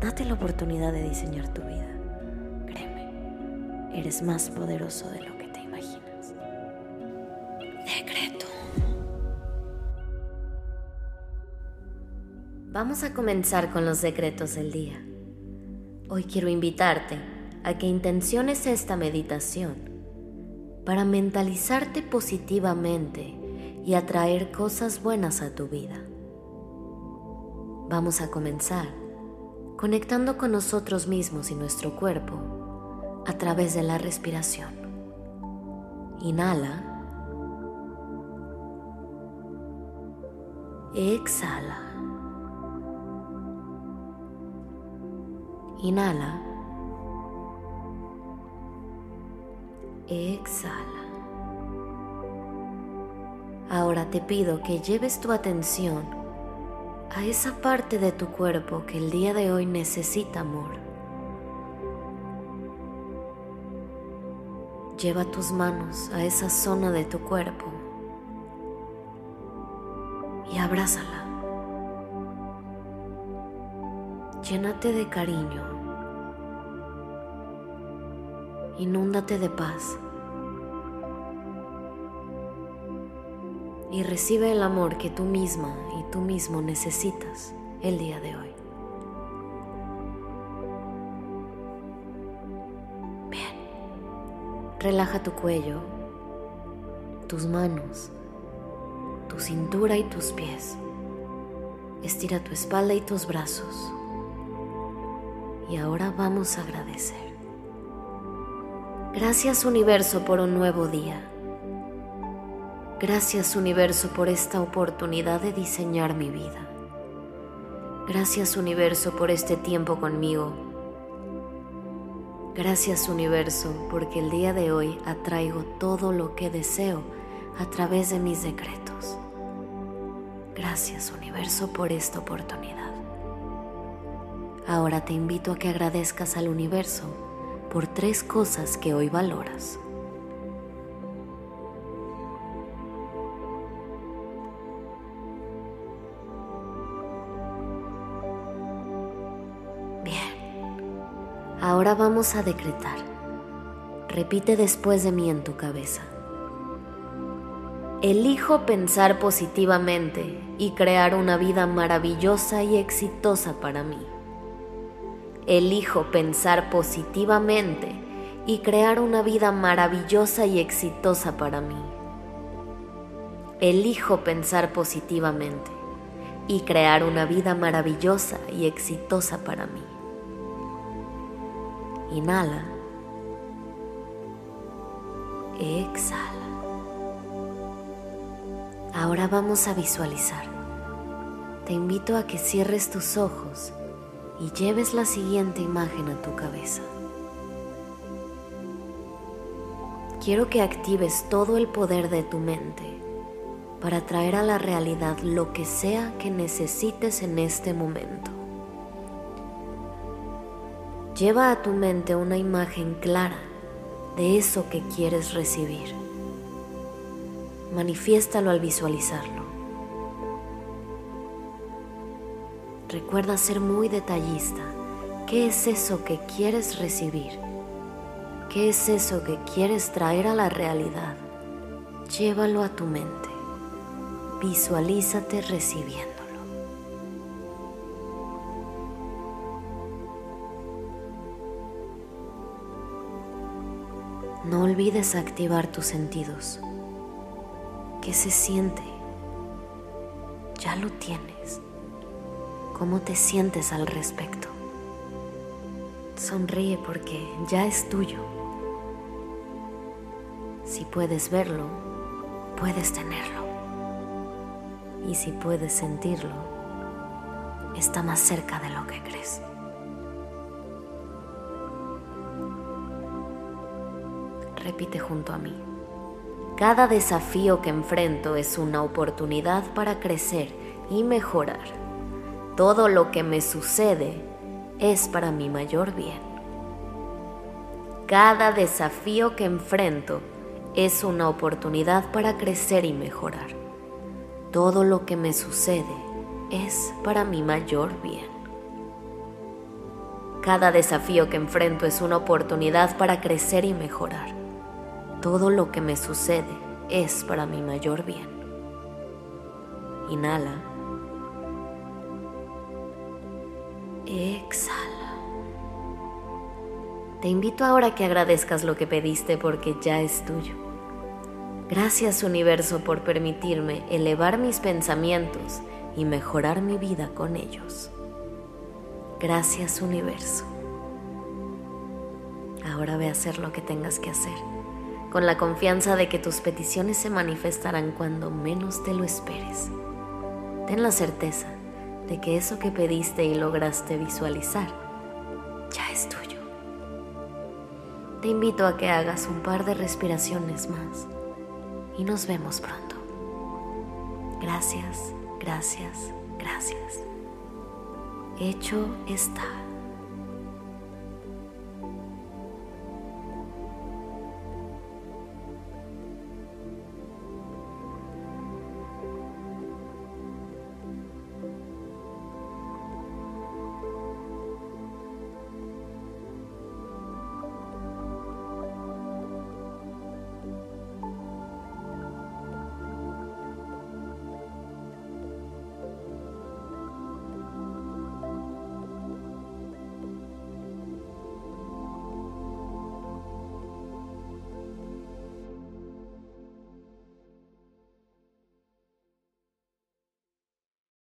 Date la oportunidad de diseñar tu vida. Créeme, eres más poderoso de lo que te imaginas. Decreto. Vamos a comenzar con los decretos del día. Hoy quiero invitarte a que intenciones esta meditación para mentalizarte positivamente y atraer cosas buenas a tu vida. Vamos a comenzar conectando con nosotros mismos y nuestro cuerpo a través de la respiración. Inhala. Exhala. Inhala. Exhala. Ahora te pido que lleves tu atención a esa parte de tu cuerpo que el día de hoy necesita amor. Lleva tus manos a esa zona de tu cuerpo y abrázala. Llénate de cariño inúndate de paz y recibe el amor que tú misma tú mismo necesitas el día de hoy. Bien, relaja tu cuello, tus manos, tu cintura y tus pies. Estira tu espalda y tus brazos. Y ahora vamos a agradecer. Gracias universo por un nuevo día. Gracias universo por esta oportunidad de diseñar mi vida. Gracias universo por este tiempo conmigo. Gracias universo porque el día de hoy atraigo todo lo que deseo a través de mis decretos. Gracias universo por esta oportunidad. Ahora te invito a que agradezcas al universo por tres cosas que hoy valoras. Ahora vamos a decretar. Repite después de mí en tu cabeza. Elijo pensar positivamente y crear una vida maravillosa y exitosa para mí. Elijo pensar positivamente y crear una vida maravillosa y exitosa para mí. Elijo pensar positivamente y crear una vida maravillosa y exitosa para mí. Inhala. Exhala. Ahora vamos a visualizar. Te invito a que cierres tus ojos y lleves la siguiente imagen a tu cabeza. Quiero que actives todo el poder de tu mente para traer a la realidad lo que sea que necesites en este momento. Lleva a tu mente una imagen clara de eso que quieres recibir. Manifiéstalo al visualizarlo. Recuerda ser muy detallista. ¿Qué es eso que quieres recibir? ¿Qué es eso que quieres traer a la realidad? Llévalo a tu mente. Visualízate recibiéndolo. No olvides activar tus sentidos. ¿Qué se siente? Ya lo tienes. ¿Cómo te sientes al respecto? Sonríe porque ya es tuyo. Si puedes verlo, puedes tenerlo. Y si puedes sentirlo, está más cerca de lo que crees. Repite junto a mí. Cada desafío que enfrento es una oportunidad para crecer y mejorar. Todo lo que me sucede es para mi mayor bien. Cada desafío que enfrento es una oportunidad para crecer y mejorar. Todo lo que me sucede es para mi mayor bien. Cada desafío que enfrento es una oportunidad para crecer y mejorar. Todo lo que me sucede es para mi mayor bien. Inhala. Exhala. Te invito ahora a que agradezcas lo que pediste porque ya es tuyo. Gracias universo por permitirme elevar mis pensamientos y mejorar mi vida con ellos. Gracias universo. Ahora ve a hacer lo que tengas que hacer, con la confianza de que tus peticiones se manifestarán cuando menos te lo esperes. Ten la certeza de que eso que pediste y lograste visualizar ya es tuyo. Te invito a que hagas un par de respiraciones más y nos vemos pronto. Gracias, gracias, gracias hecho está.